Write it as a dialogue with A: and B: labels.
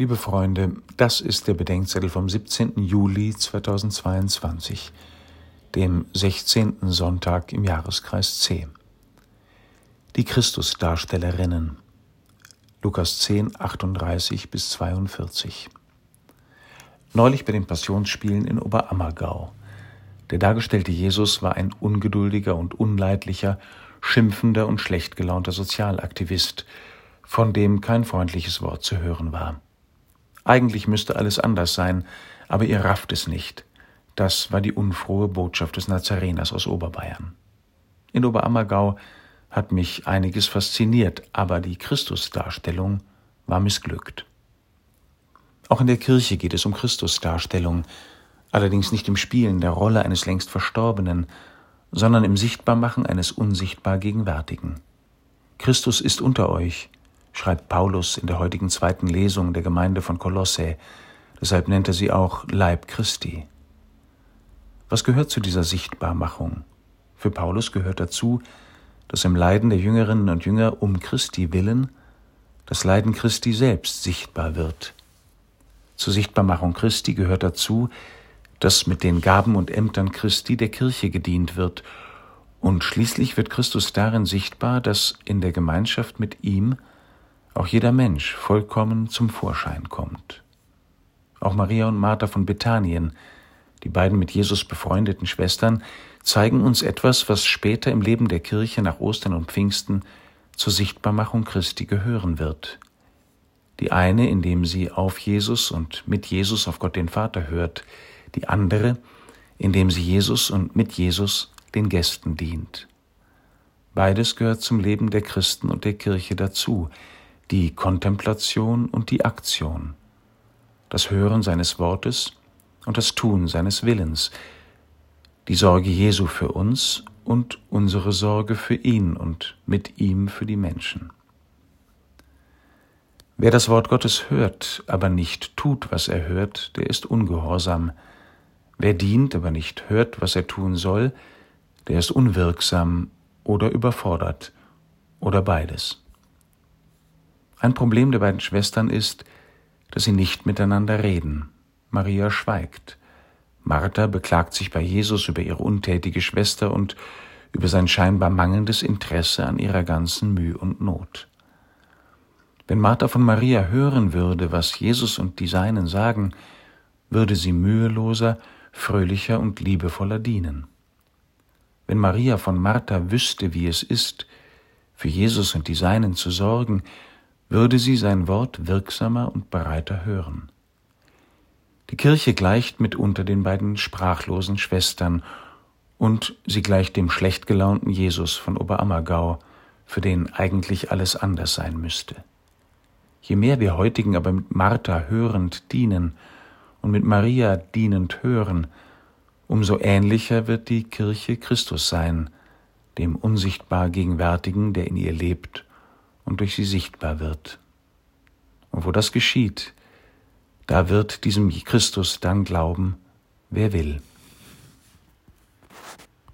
A: Liebe Freunde, das ist der Bedenkzettel vom 17. Juli 2022, dem 16. Sonntag im Jahreskreis C. Die Christusdarstellerinnen. Lukas 10, 38 bis 42. Neulich bei den Passionsspielen in Oberammergau. Der dargestellte Jesus war ein ungeduldiger und unleidlicher, schimpfender und schlecht gelaunter Sozialaktivist, von dem kein freundliches Wort zu hören war. Eigentlich müsste alles anders sein, aber ihr rafft es nicht. Das war die unfrohe Botschaft des Nazareners aus Oberbayern. In Oberammergau hat mich einiges fasziniert, aber die Christusdarstellung war missglückt. Auch in der Kirche geht es um Christusdarstellung, allerdings nicht im Spielen der Rolle eines längst Verstorbenen, sondern im Sichtbarmachen eines unsichtbar Gegenwärtigen. Christus ist unter euch, schreibt Paulus in der heutigen zweiten Lesung der Gemeinde von Kolosse. Deshalb nennt er sie auch Leib Christi. Was gehört zu dieser Sichtbarmachung? Für Paulus gehört dazu, dass im Leiden der Jüngerinnen und Jünger um Christi willen das Leiden Christi selbst sichtbar wird. Zur Sichtbarmachung Christi gehört dazu, dass mit den Gaben und Ämtern Christi der Kirche gedient wird, und schließlich wird Christus darin sichtbar, dass in der Gemeinschaft mit ihm auch jeder Mensch vollkommen zum Vorschein kommt. Auch Maria und Martha von Bethanien, die beiden mit Jesus befreundeten Schwestern, zeigen uns etwas, was später im Leben der Kirche nach Ostern und Pfingsten zur Sichtbarmachung Christi gehören wird. Die eine, indem sie auf Jesus und mit Jesus auf Gott den Vater hört, die andere, indem sie Jesus und mit Jesus den Gästen dient. Beides gehört zum Leben der Christen und der Kirche dazu, die Kontemplation und die Aktion, das Hören seines Wortes und das Tun seines Willens, die Sorge Jesu für uns und unsere Sorge für ihn und mit ihm für die Menschen. Wer das Wort Gottes hört, aber nicht tut, was er hört, der ist ungehorsam. Wer dient, aber nicht hört, was er tun soll, der ist unwirksam oder überfordert oder beides. Ein Problem der beiden Schwestern ist, dass sie nicht miteinander reden. Maria schweigt. Martha beklagt sich bei Jesus über ihre untätige Schwester und über sein scheinbar mangelndes Interesse an ihrer ganzen Mühe und Not. Wenn Martha von Maria hören würde, was Jesus und die Seinen sagen, würde sie müheloser, fröhlicher und liebevoller dienen. Wenn Maria von Martha wüsste, wie es ist, für Jesus und die Seinen zu sorgen, würde sie sein Wort wirksamer und bereiter hören. Die Kirche gleicht mitunter den beiden sprachlosen Schwestern, und sie gleicht dem schlecht gelaunten Jesus von Oberammergau, für den eigentlich alles anders sein müsste. Je mehr wir heutigen aber mit Martha hörend dienen und mit Maria dienend hören, umso ähnlicher wird die Kirche Christus sein, dem unsichtbar Gegenwärtigen, der in ihr lebt und durch sie sichtbar wird. Und wo das geschieht, da wird diesem Christus dann glauben, wer will.